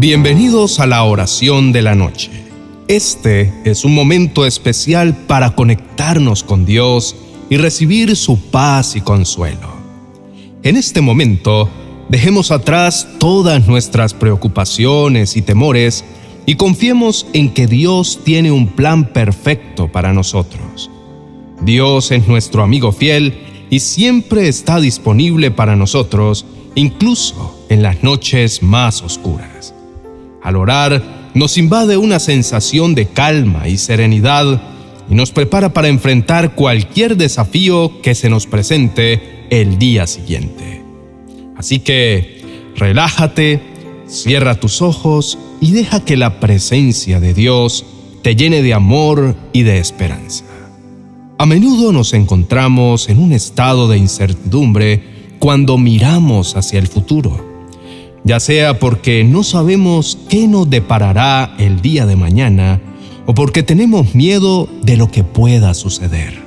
Bienvenidos a la oración de la noche. Este es un momento especial para conectarnos con Dios y recibir su paz y consuelo. En este momento, dejemos atrás todas nuestras preocupaciones y temores y confiemos en que Dios tiene un plan perfecto para nosotros. Dios es nuestro amigo fiel y siempre está disponible para nosotros, incluso en las noches más oscuras. Al orar, nos invade una sensación de calma y serenidad y nos prepara para enfrentar cualquier desafío que se nos presente el día siguiente. Así que, relájate, cierra tus ojos y deja que la presencia de Dios te llene de amor y de esperanza. A menudo nos encontramos en un estado de incertidumbre cuando miramos hacia el futuro ya sea porque no sabemos qué nos deparará el día de mañana o porque tenemos miedo de lo que pueda suceder.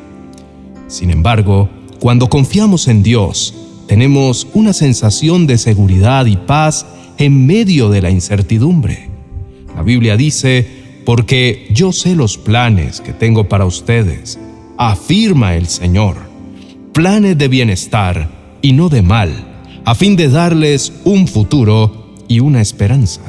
Sin embargo, cuando confiamos en Dios, tenemos una sensación de seguridad y paz en medio de la incertidumbre. La Biblia dice, porque yo sé los planes que tengo para ustedes, afirma el Señor, planes de bienestar y no de mal a fin de darles un futuro y una esperanza.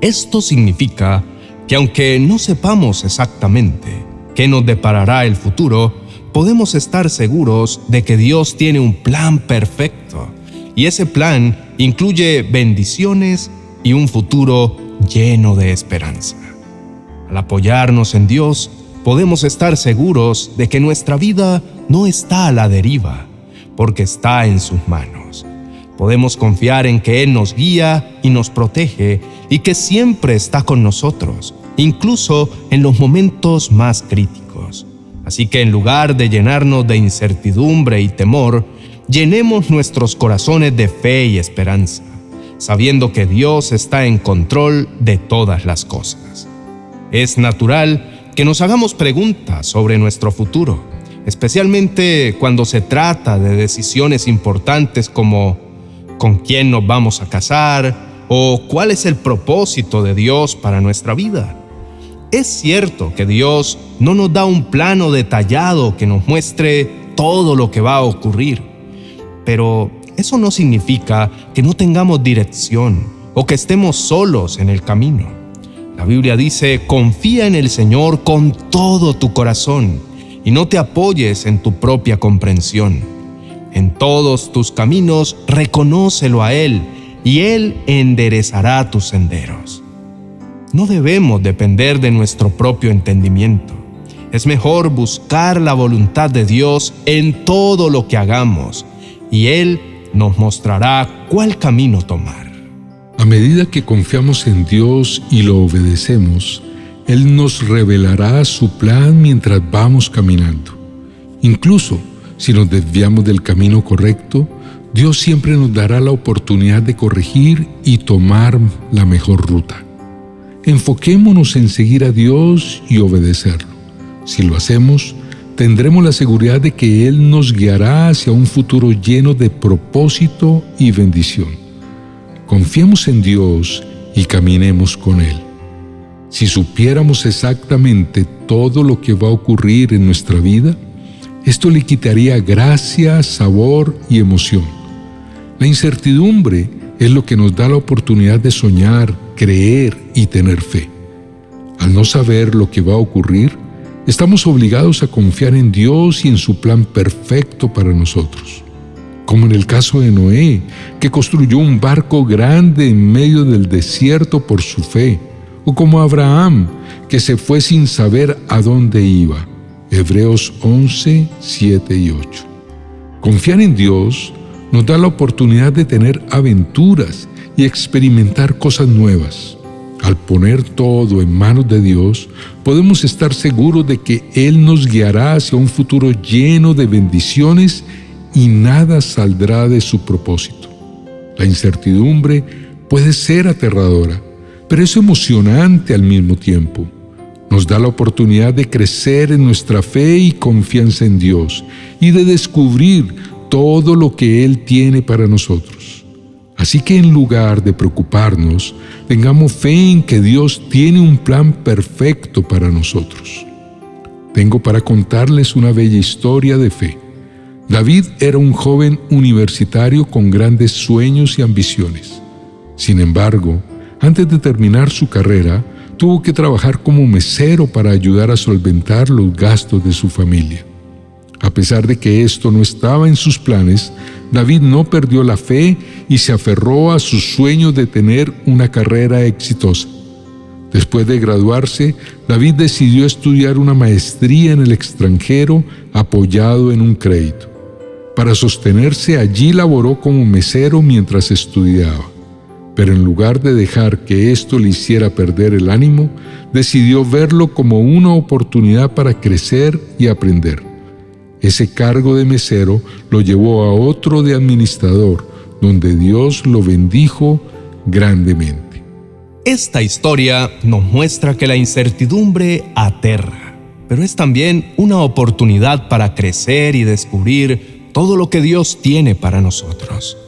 Esto significa que aunque no sepamos exactamente qué nos deparará el futuro, podemos estar seguros de que Dios tiene un plan perfecto y ese plan incluye bendiciones y un futuro lleno de esperanza. Al apoyarnos en Dios, podemos estar seguros de que nuestra vida no está a la deriva, porque está en sus manos. Podemos confiar en que Él nos guía y nos protege y que siempre está con nosotros, incluso en los momentos más críticos. Así que en lugar de llenarnos de incertidumbre y temor, llenemos nuestros corazones de fe y esperanza, sabiendo que Dios está en control de todas las cosas. Es natural que nos hagamos preguntas sobre nuestro futuro especialmente cuando se trata de decisiones importantes como con quién nos vamos a casar o cuál es el propósito de Dios para nuestra vida. Es cierto que Dios no nos da un plano detallado que nos muestre todo lo que va a ocurrir, pero eso no significa que no tengamos dirección o que estemos solos en el camino. La Biblia dice, confía en el Señor con todo tu corazón y no te apoyes en tu propia comprensión. En todos tus caminos reconócelo a Él y Él enderezará tus senderos. No debemos depender de nuestro propio entendimiento. Es mejor buscar la voluntad de Dios en todo lo que hagamos y Él nos mostrará cuál camino tomar. A medida que confiamos en Dios y lo obedecemos, él nos revelará su plan mientras vamos caminando. Incluso si nos desviamos del camino correcto, Dios siempre nos dará la oportunidad de corregir y tomar la mejor ruta. Enfoquémonos en seguir a Dios y obedecerlo. Si lo hacemos, tendremos la seguridad de que Él nos guiará hacia un futuro lleno de propósito y bendición. Confiemos en Dios y caminemos con Él. Si supiéramos exactamente todo lo que va a ocurrir en nuestra vida, esto le quitaría gracia, sabor y emoción. La incertidumbre es lo que nos da la oportunidad de soñar, creer y tener fe. Al no saber lo que va a ocurrir, estamos obligados a confiar en Dios y en su plan perfecto para nosotros. Como en el caso de Noé, que construyó un barco grande en medio del desierto por su fe o como Abraham, que se fue sin saber a dónde iba. Hebreos 11, 7 y 8. Confiar en Dios nos da la oportunidad de tener aventuras y experimentar cosas nuevas. Al poner todo en manos de Dios, podemos estar seguros de que Él nos guiará hacia un futuro lleno de bendiciones y nada saldrá de su propósito. La incertidumbre puede ser aterradora, pero es emocionante al mismo tiempo. Nos da la oportunidad de crecer en nuestra fe y confianza en Dios y de descubrir todo lo que Él tiene para nosotros. Así que en lugar de preocuparnos, tengamos fe en que Dios tiene un plan perfecto para nosotros. Tengo para contarles una bella historia de fe. David era un joven universitario con grandes sueños y ambiciones. Sin embargo, antes de terminar su carrera, tuvo que trabajar como mesero para ayudar a solventar los gastos de su familia. A pesar de que esto no estaba en sus planes, David no perdió la fe y se aferró a su sueño de tener una carrera exitosa. Después de graduarse, David decidió estudiar una maestría en el extranjero apoyado en un crédito. Para sostenerse allí laboró como mesero mientras estudiaba pero en lugar de dejar que esto le hiciera perder el ánimo, decidió verlo como una oportunidad para crecer y aprender. Ese cargo de mesero lo llevó a otro de administrador, donde Dios lo bendijo grandemente. Esta historia nos muestra que la incertidumbre aterra, pero es también una oportunidad para crecer y descubrir todo lo que Dios tiene para nosotros.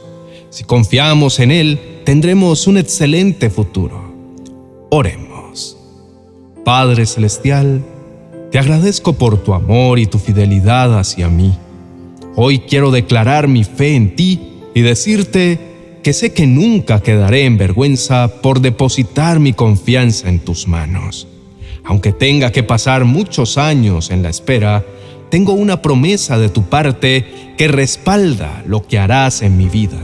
Si confiamos en Él, tendremos un excelente futuro. Oremos. Padre Celestial, te agradezco por tu amor y tu fidelidad hacia mí. Hoy quiero declarar mi fe en ti y decirte que sé que nunca quedaré en vergüenza por depositar mi confianza en tus manos. Aunque tenga que pasar muchos años en la espera, tengo una promesa de tu parte que respalda lo que harás en mi vida.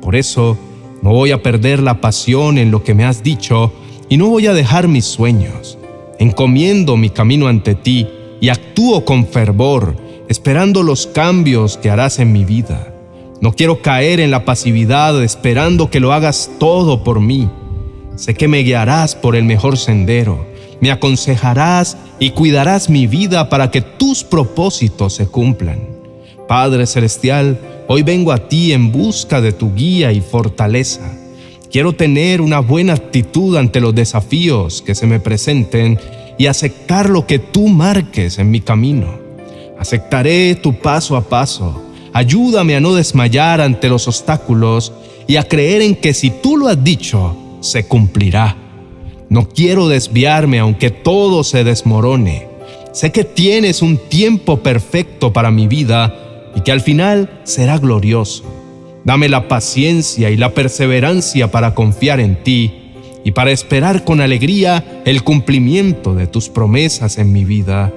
Por eso, no voy a perder la pasión en lo que me has dicho y no voy a dejar mis sueños. Encomiendo mi camino ante ti y actúo con fervor, esperando los cambios que harás en mi vida. No quiero caer en la pasividad esperando que lo hagas todo por mí. Sé que me guiarás por el mejor sendero, me aconsejarás y cuidarás mi vida para que tus propósitos se cumplan. Padre Celestial, Hoy vengo a ti en busca de tu guía y fortaleza. Quiero tener una buena actitud ante los desafíos que se me presenten y aceptar lo que tú marques en mi camino. Aceptaré tu paso a paso. Ayúdame a no desmayar ante los obstáculos y a creer en que si tú lo has dicho, se cumplirá. No quiero desviarme aunque todo se desmorone. Sé que tienes un tiempo perfecto para mi vida y que al final será glorioso. Dame la paciencia y la perseverancia para confiar en ti y para esperar con alegría el cumplimiento de tus promesas en mi vida.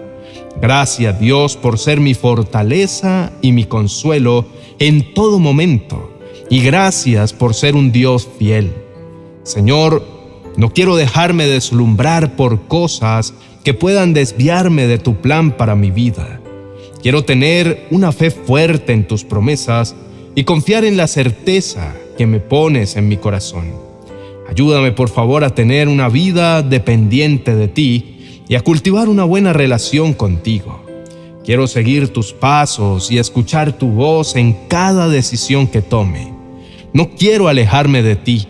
Gracias Dios por ser mi fortaleza y mi consuelo en todo momento. Y gracias por ser un Dios fiel. Señor, no quiero dejarme deslumbrar por cosas que puedan desviarme de tu plan para mi vida. Quiero tener una fe fuerte en tus promesas y confiar en la certeza que me pones en mi corazón. Ayúdame por favor a tener una vida dependiente de ti y a cultivar una buena relación contigo. Quiero seguir tus pasos y escuchar tu voz en cada decisión que tome. No quiero alejarme de ti.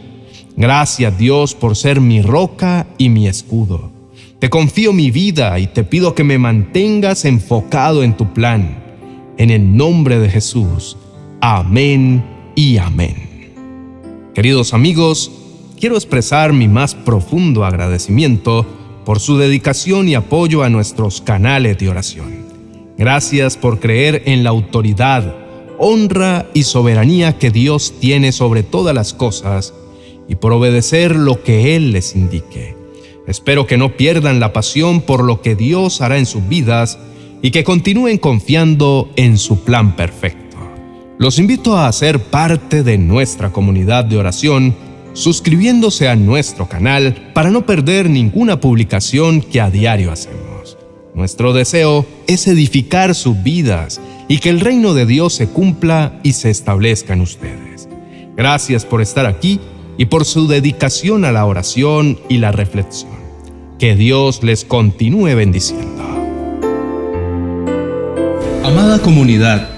Gracias Dios por ser mi roca y mi escudo. Te confío mi vida y te pido que me mantengas enfocado en tu plan. En el nombre de Jesús. Amén y amén. Queridos amigos, quiero expresar mi más profundo agradecimiento por su dedicación y apoyo a nuestros canales de oración. Gracias por creer en la autoridad, honra y soberanía que Dios tiene sobre todas las cosas y por obedecer lo que Él les indique. Espero que no pierdan la pasión por lo que Dios hará en sus vidas y que continúen confiando en su plan perfecto. Los invito a ser parte de nuestra comunidad de oración suscribiéndose a nuestro canal para no perder ninguna publicación que a diario hacemos. Nuestro deseo es edificar sus vidas y que el reino de Dios se cumpla y se establezca en ustedes. Gracias por estar aquí y por su dedicación a la oración y la reflexión. Que Dios les continúe bendiciendo. Amada comunidad,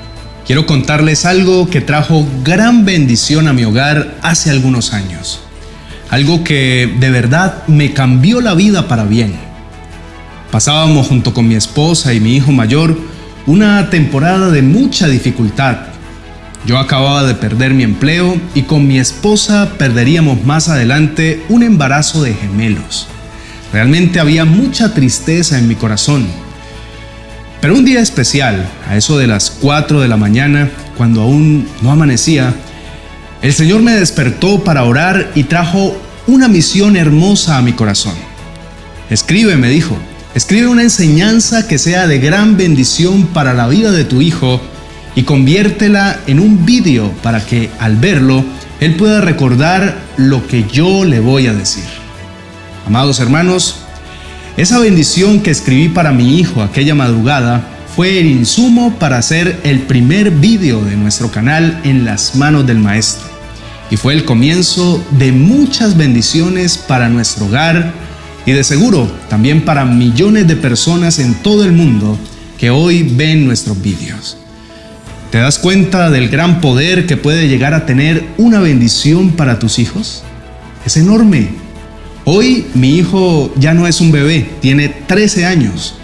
quiero contarles algo que trajo gran bendición a mi hogar hace algunos años. Algo que de verdad me cambió la vida para bien. Pasábamos junto con mi esposa y mi hijo mayor una temporada de mucha dificultad Yo acababa de perder mi empleo y con mi esposa perderíamos más adelante un embarazo de gemelos. Realmente había mucha tristeza en mi corazón. Pero un día especial, a eso de las 4 de la mañana, cuando aún no amanecía, el Señor me despertó para orar y trajo una misión hermosa a mi corazón. Escribe, me dijo, escribe una enseñanza que sea de gran bendición para la vida de tu hijo y conviértela en un vídeo para que al verlo él pueda recordar lo que yo le voy a decir. Amados hermanos, esa bendición que escribí para mi hijo aquella madrugada fue el insumo para hacer el primer vídeo de nuestro canal en las manos del maestro. Y fue el comienzo de muchas bendiciones para nuestro hogar y de seguro también para millones de personas en todo el mundo que hoy ven nuestros vídeos. ¿Te das cuenta del gran poder que puede llegar a tener una bendición para tus hijos? Es enorme. Hoy mi hijo ya no es un bebé, tiene 13 años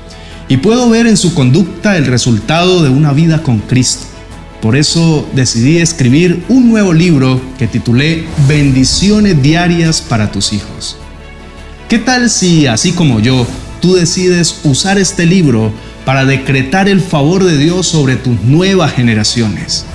y puedo ver en su conducta el resultado de una vida con Cristo. Por eso decidí escribir un nuevo libro que titulé Bendiciones diarias para tus hijos. ¿Qué tal si, así como yo, tú decides usar este libro para decretar el favor de Dios sobre tus nuevas generaciones.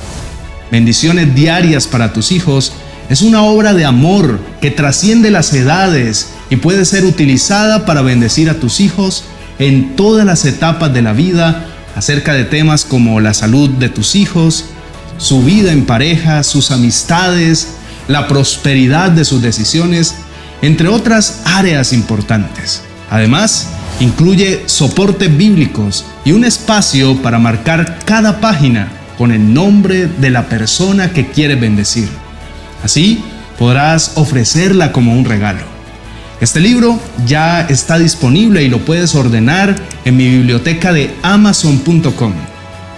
Bendiciones diarias para tus hijos es una obra de amor que trasciende las edades y puede ser utilizada para bendecir a tus hijos en todas las etapas de la vida acerca de temas como la salud de tus hijos, su vida en pareja, sus amistades, la prosperidad de sus decisiones, entre otras áreas importantes. Además, Incluye soportes bíblicos y un espacio para marcar cada página con el nombre de la persona que quiere bendecir. Así podrás ofrecerla como un regalo. Este libro ya está disponible y lo puedes ordenar en mi biblioteca de amazon.com.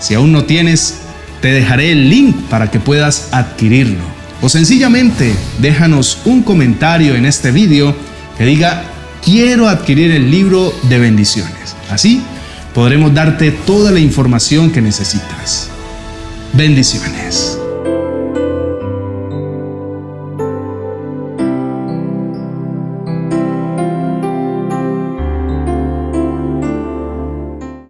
Si aún no tienes, te dejaré el link para que puedas adquirirlo. O sencillamente déjanos un comentario en este video que diga quiero adquirir el libro de bendiciones. Así podremos darte toda la información que necesitas. Bendiciones.